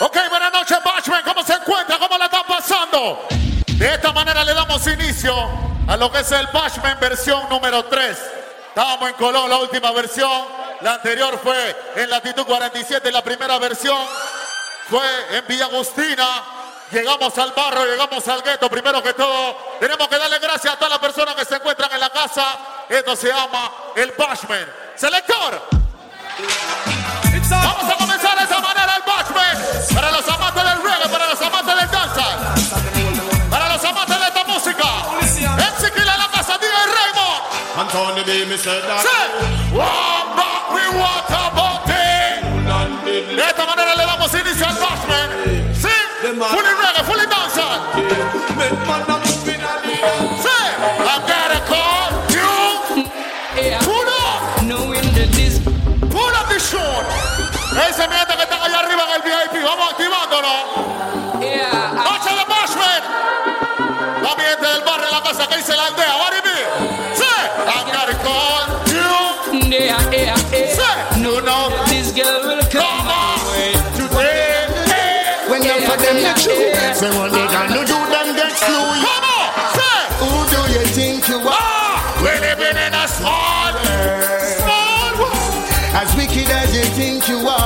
Ok, buenas noches, Bachman. ¿Cómo se encuentra? ¿Cómo la están pasando? De esta manera le damos inicio a lo que es el Bachman versión número 3. Estábamos en Colón, la última versión. La anterior fue en latitud 47, la primera versión fue en Villa Agustina. Llegamos al barrio, llegamos al gueto. Primero que todo, tenemos que darle gracias a todas las personas que se encuentran en la casa. Esto se llama el Bashman. Selector. Vamos a comenzar de esa manera. Para los amantes del reggae, para los amantes del danza. Para los amantes de esta música. MC Killa la casa, warm up, we want it. De esta manera le vamos a iniciar el Sí, fully reggae, fully danza. What it I've got call you. Yeah, yeah, yeah. No, no. This girl will come on today. Hey. When yeah, for them get you. Say, when they got to do them get you. Come on. Say, who do you think you are? Ah, when they been in a small, small world. As wicked as you think you are.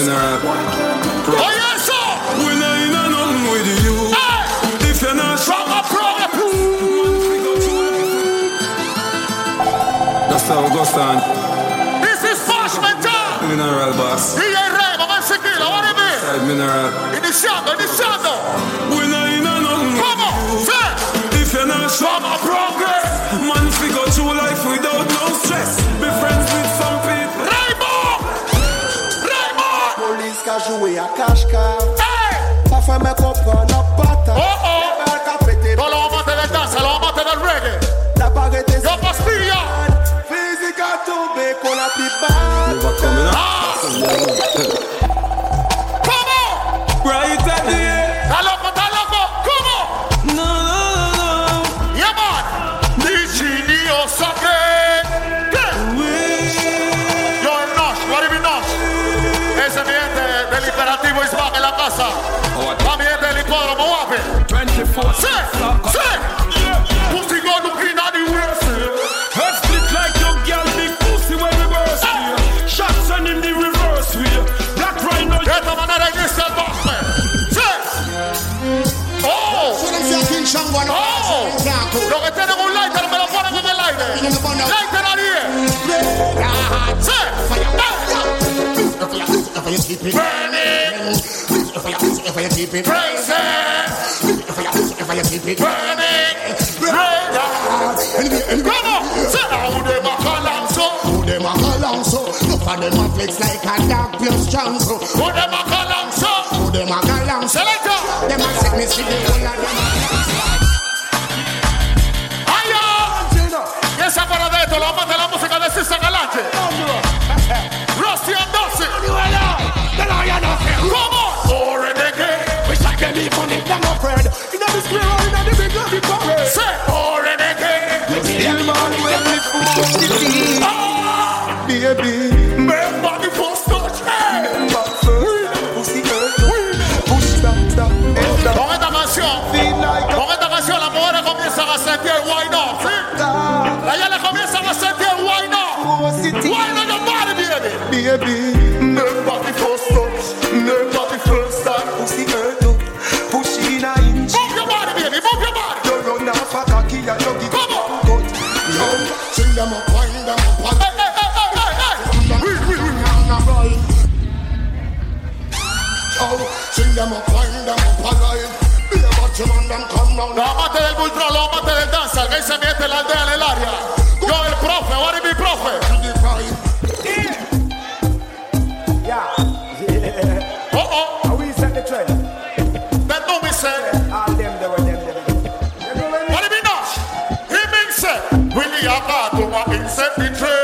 me not. Pro. Oh, yes, sir. We not in a nothing with you. Hey. If you're not from a program, that's how it goes on. This is Fosh Mental. Mineral boss. He ain't right, but I'm sick. of I want to be. Side mineral. In the shadow, in the shadow. We not in a nothing. Come on, say. If you're not from a program, man. cash car. Ça fait me comprendre pas. Oh oh. keep it burning. Keep it keep it burning. Say how them a call and so, who them a call and so. Look at them a flex like a dog plus chance. Who them a call and so, who them a call and so. Them a set me see the whole of them a. Yes, de esto, vamos a la música de César In the square or in the big lobby parade. Say, or in the. Still man, we live for the tea. Baby. Why not? Why not? Your body, baby. Baby. ultra del danza, que se mete la aldea en el área. Yo el profe, mi profe? Yeah. Oh. oh. We set the trend? All ah, them they were them they were. What you mean? He the trend.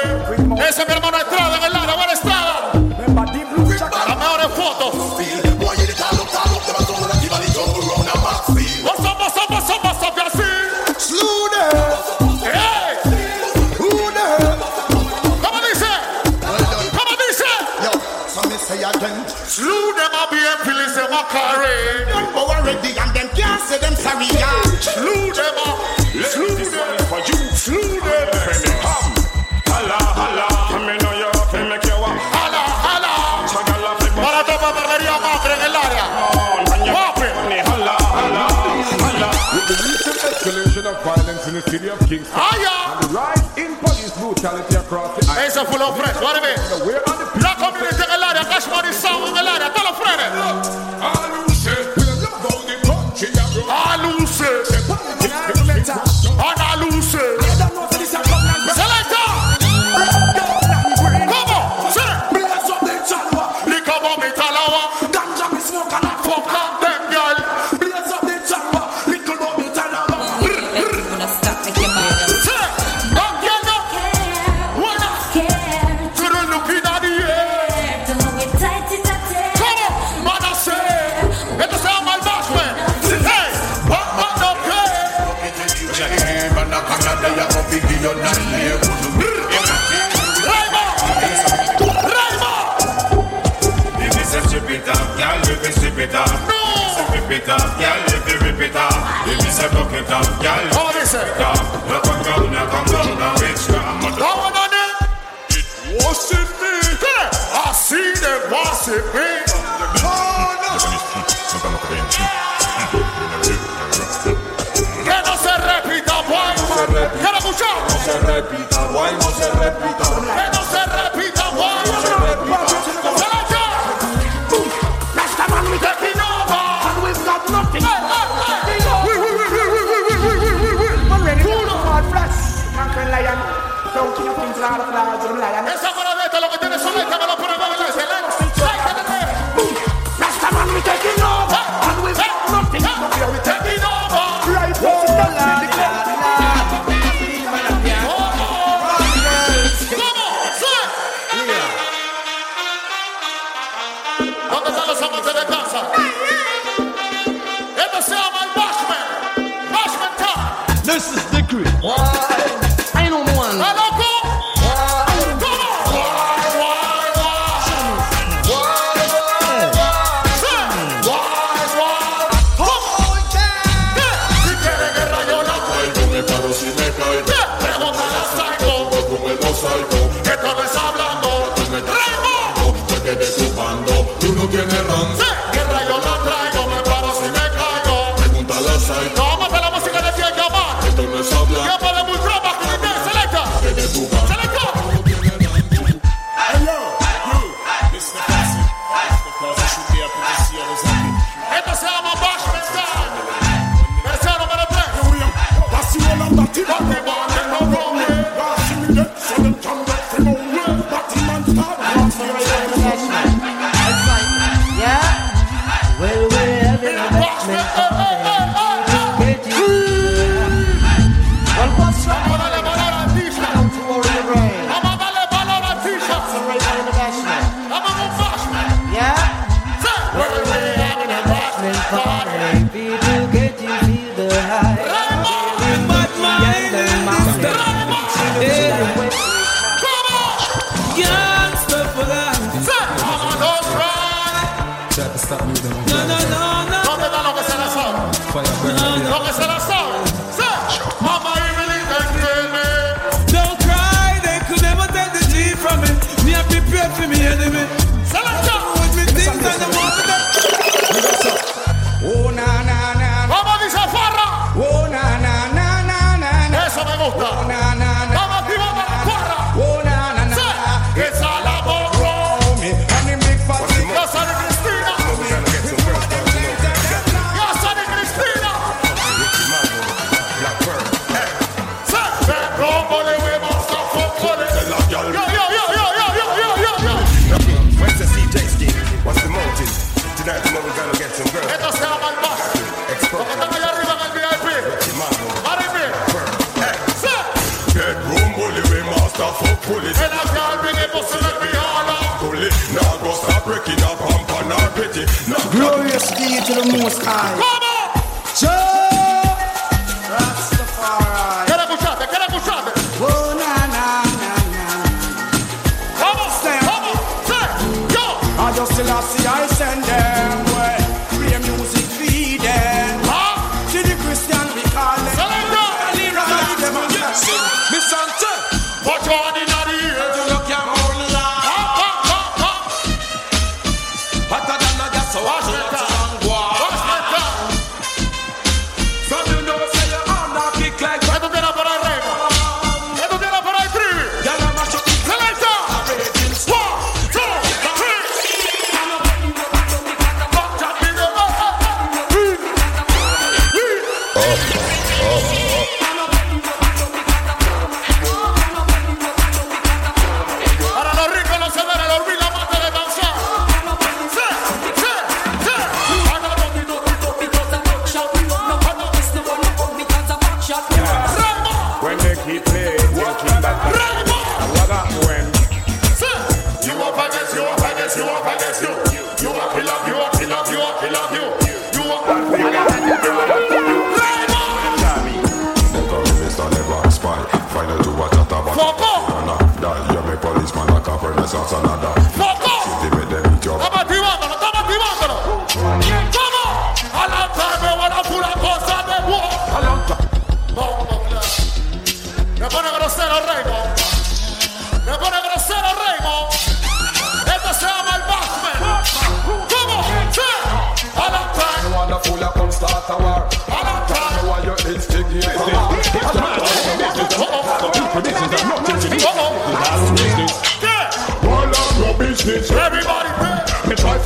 Pizza full of fresh. What a bit. wash it me. I see. Que no se repita, guay. No se repita, guay, no se repita. to the most high.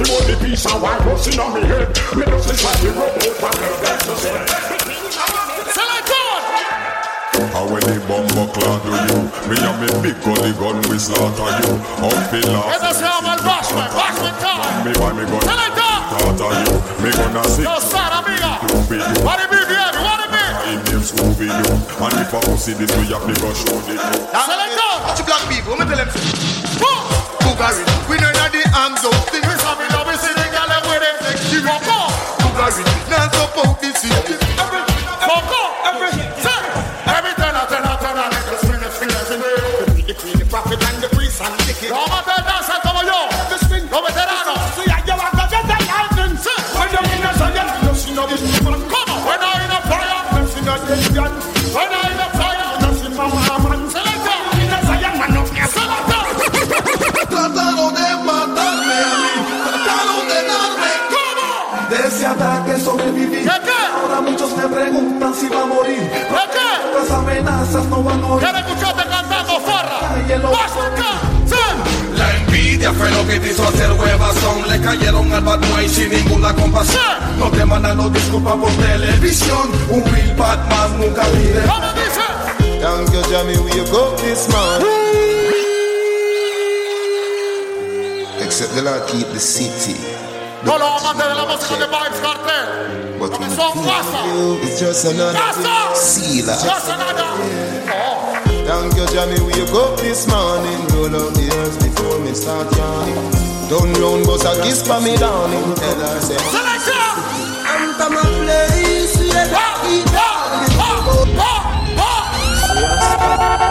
Me try to hold the piece of white busting on me head. Me just listen to the robot and the that's just it. Selector. And when the bumbo clad do you, me and me big gully gun we slaughter you. Up in Esto laugh. se llama el Batman. Batman time. Me why me gun Selector. slaughter you. Me gonna see Yo, Sara, amiga. Scooby-Doo. What it be, baby? What it be? Him name Scooby-Doo. And if I pussy this we have to go show the you. Selector. Watch black people, me tell them say, Boom. Bugari, we know that the arms out go. Bugari, now support the city. Fuck up. Say. Envidia fue lo que te hizo hacer huevazón. Le cayeron al bad boy sin ninguna compasión. No te mandan los disculpas por televisión. Un real Batman nunca pide. ¿Cómo dice? Thank you, Jamie, we go this man. Except the Lord keep the city. Todos los amantes de la música de Vybz Kartel. But Porque in son casa. you, it's just another Casa. sealer. Just another. Thank you, Jamie, we go this morning. Roll out the earth before me start yawning. Don't round, but a kiss for me downing. Tell her, say. I'm from a place where Ha, ha,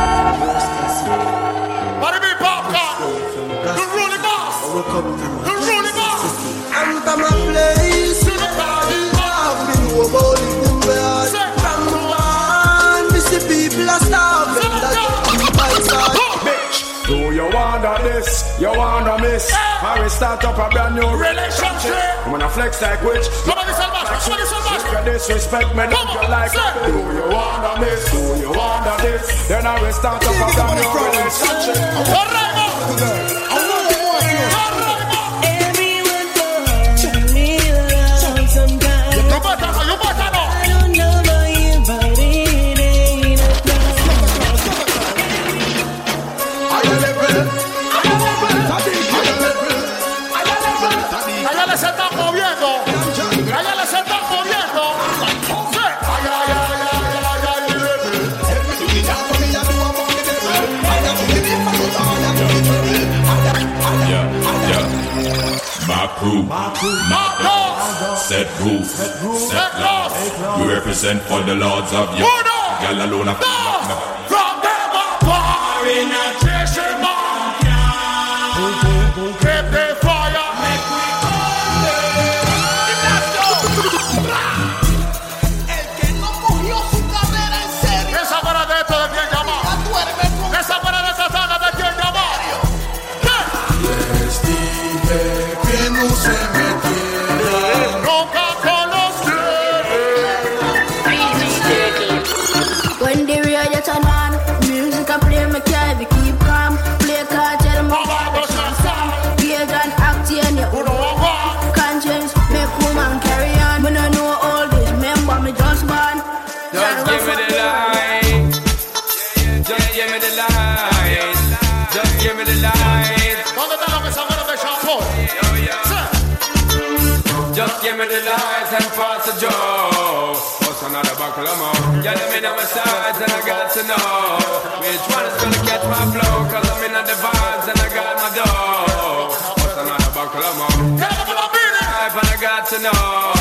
I will start up a brand new Relationship. I'm gonna flex like witch. Come on, this Albashman. Come on, this If you disrespect me, don't you like say. Do you wanna miss? Do you wanna this? Then I will start up a brand new relationship. Corremo. Corremo. Everyone set roof, set laws. We represent for the lords of you. Girl alone Just give me the light and pass the joe. What's another buckle of more? Yeah, them in our sides and I got to know which one is gonna catch my flow. Cause I'm in the vibes and I got my dough. What's another buckle of more? Life and I got to know.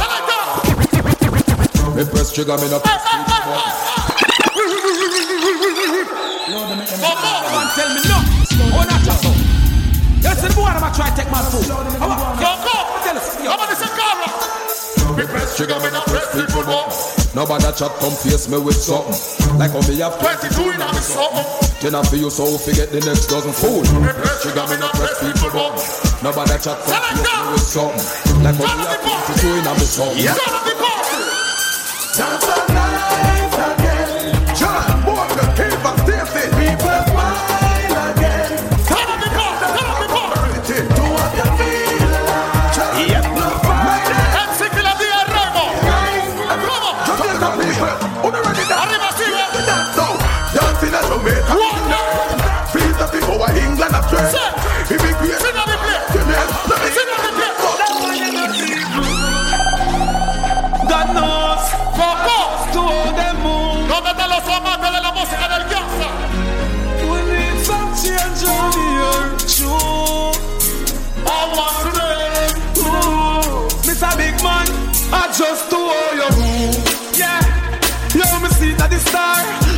Me press trigger, me no press Man, tell me no. Oh, not just so. Listen, boy, I'm gonna try to take my food. Come on. Yo, go. Tell us. Yo. Me press trigger, me not press people button. Nobody chat come face me with something. Like how me have 22 in a me something. Then I feel so forget the next dozen fool. Me press trigger, me not press people button. Nobody chat come face me with something. Like how me have 22 in a me something.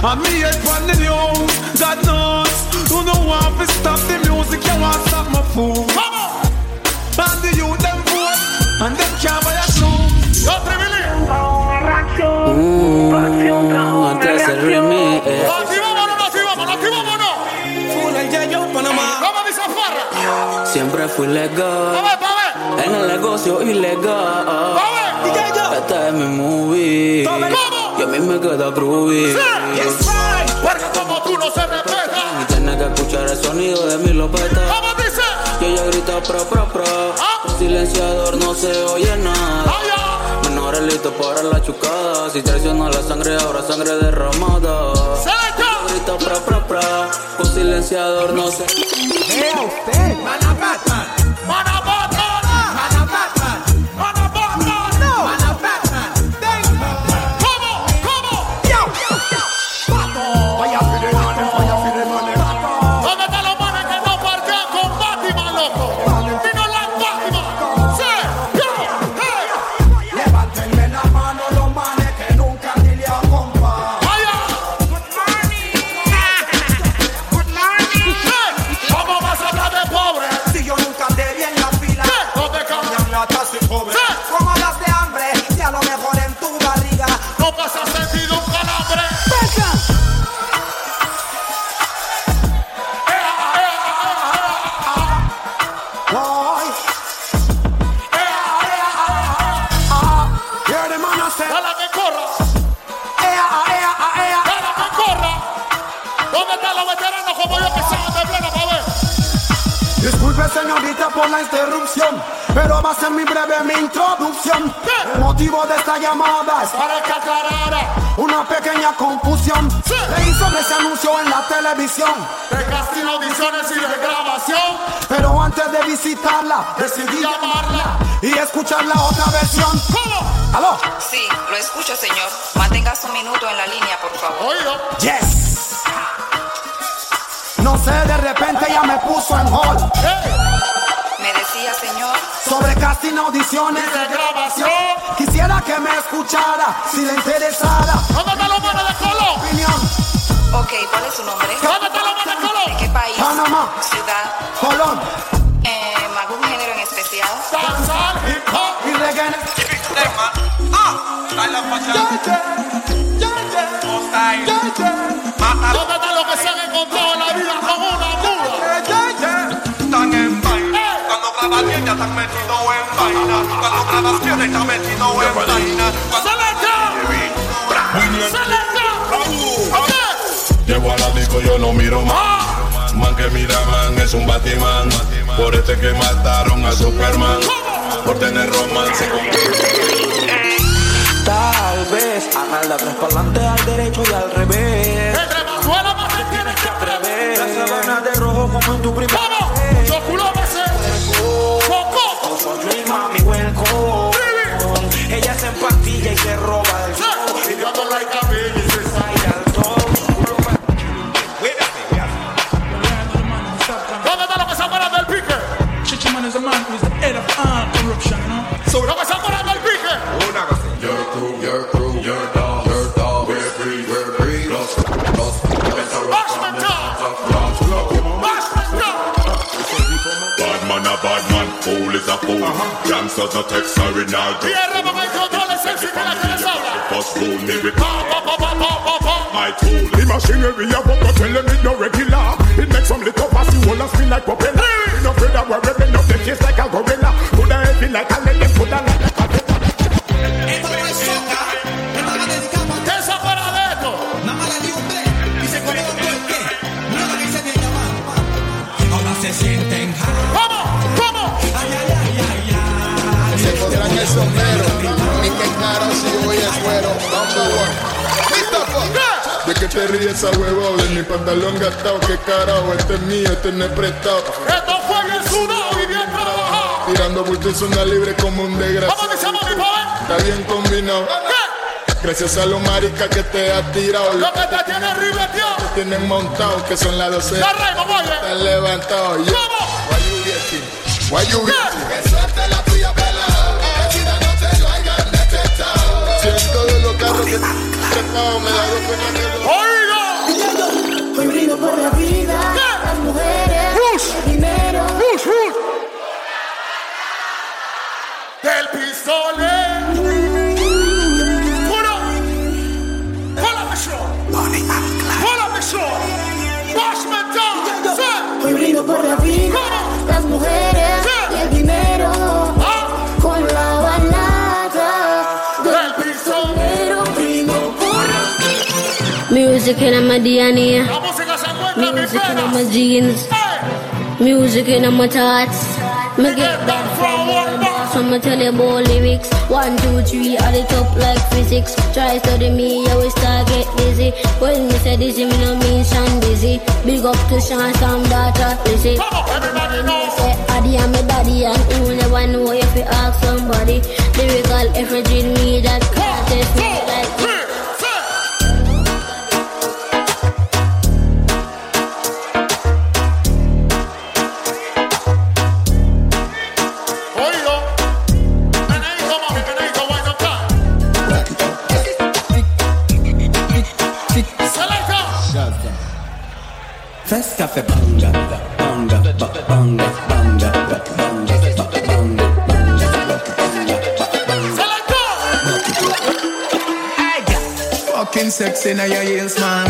And me head from the news. God knows, you don't want to stop the music, you want stop my food. Come on. And the youth them vote, and them can't buy a shoe. Yo, Tribilín. Mm, antes del remix. eh. No. Siempre fui Pa' legal ver, pa' ver. en el negocio ilegal. Pa' ver. DJ yo. Esta es mi movie ¿Cómo? Y a mí me queda groovy. Porque como tú no se respeta. Y tienes que escuchar el sonido de mi lopeta. ¿Cómo dice? Y ella grita pro pro pro. Ah. El silenciador no se oye nada. Allá. Menores listos para la chucada. Si traiciona la sangre, ahora sangre derramada. Selecta. Grita pro pro pro. Con silenciador no se. Vea usted. Mana Batman. Motivo de esta llamada es Para que aclarara. una pequeña confusión. Sí. Leí sobre ese anuncio en la televisión, De casting, audiciones y de grabación. pero antes de visitarla decidí llamarla y escuchar la otra versión. ¿Cómo? ¿Aló? Sí, lo escucho, señor. Mantenga un minuto en la línea, por favor. Oído. Yes. No sé, de repente ya me puso en hold. Hey. Poesía, señor. Sobre casting, audiciones de grabación. Quisiera que me escuchara, si le interesara. ¿Dónde está la mano de Colón? Opinión. Ok, ¿cuál es su nombre? ¿Dónde está la mano de Colón? ¿De qué país? Panamá. Ciudad. Colón. Eh, ¿Algún género en especial? Danzar, hip hop. Y reggae. ¿Dónde está lo que se han encontrado en la vida están metidos en vaina. Cuando grabas bien están metidos en vaina. Llego a la disco, yo no miro más. Man que mira, man, es un Batman. Por este que mataron a Superman. Por tener romance con. Tal vez haga la tres para adelante, al derecho y al revés. Entre más más te tienes que atrever. La sabana de rojo como en tu primera ¡Vamos! Yo culo Ella se empastilla y se roba el Y yo ando like a baby, se side al top. ¿Dónde lo que se acuerdan del pique? Chichiman is a man who is the head of all corruption, you know? ¿Lo que se acuerdan del pique? Your crew, your crew, your dog, your dog. We're free, we're free. Los, los, Bashman down. Bashman down. Bad man a bad man, fool is a fool. Uh-huh. Gangsters no take sorry now. Tierra, mamá, y control es el sitio en la que les habla. First rule me with Pa, pa, pa, pa, pa, pa, pa. my tool. The machinery I want to tell them it no regular. It makes some little pass you all spin like propeller. We no afraid of where we bend up the face like a gorilla. Put a heavy like a lady, put a like a ¿Quién se acuerda de esto? ¿Cómo? ¿Cómo? Se pondrán el sombrero. Que cuero. Number one. ¿De qué te ríes a huevo? De mi pantalón gastado. ¿Qué carajo? Este es mío, este no es prestado. Esto fue bien sudado y bien trabajado. Tirando bultos una libre como un ¿Cómo desgraciado. que? Está bien combinado. Gracias a los maricas que te has tirado. Lo que te tiene ribeteado. Te tienen montado, que son las 12. La oye. Están levantados. ¿Cómo? Why you getting? Why you. Oiga. Hoy brindo por la vida, las mujeres, el dinero. Rush, rush. Del pistolero. Music in my DNA, La música se encuentra en mis music in my jeans, music in my thoughts. Me get that from one boss. I'ma tell you about lyrics. One, two, three, at the top like physics. Try study me, I will start get dizzy. When me say this, me no mean Sean busy. Big up to Sean, some daughter, on, everybody knows. Say Addy and me daddy and who never know if you ask somebody. Lyrical effigy me that can't test me like Fest Cafe Banga, banga, ba- banga, banga, ba- banga, ba- banga, banga, banga. Selecta. Fucking sexy now your heels, man.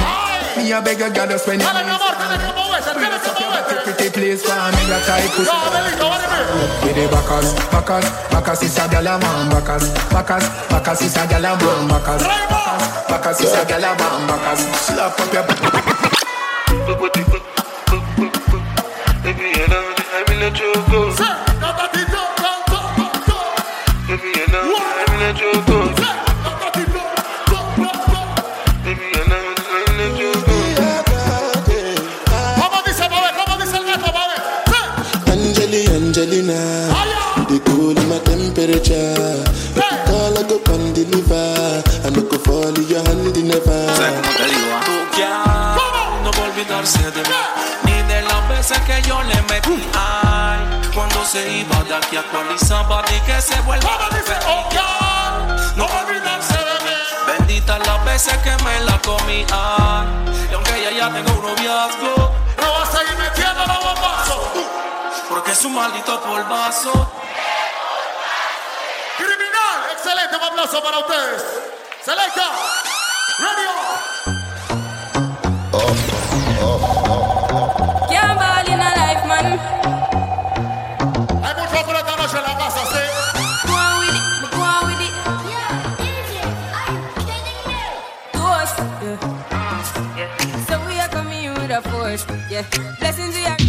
Me a beg a God to spend your Dale, mi amor, tienes que moverte, tienes que moverte. pretty place for me that I pussy. Yo, Abelito, vale, With the backers, backers, backers is a gyal a man, backers, backers, backers is a a man, backers, backers is a a man, backers. Slap up your Baby, you know, I'm in a joke. Sí, no se iba de aquí actualizaba y que se vuelva a repetir. No olvidarse de mí. Bendita las veces que me la comía. Y aunque ella ya tenga un noviazgo, no va a seguir metiendo los bombazos. Porque es un maldito polvazo. Criminal, excelente, un aplauso para ustedes. Selecta, radio. Force, yeah. Blessings we are.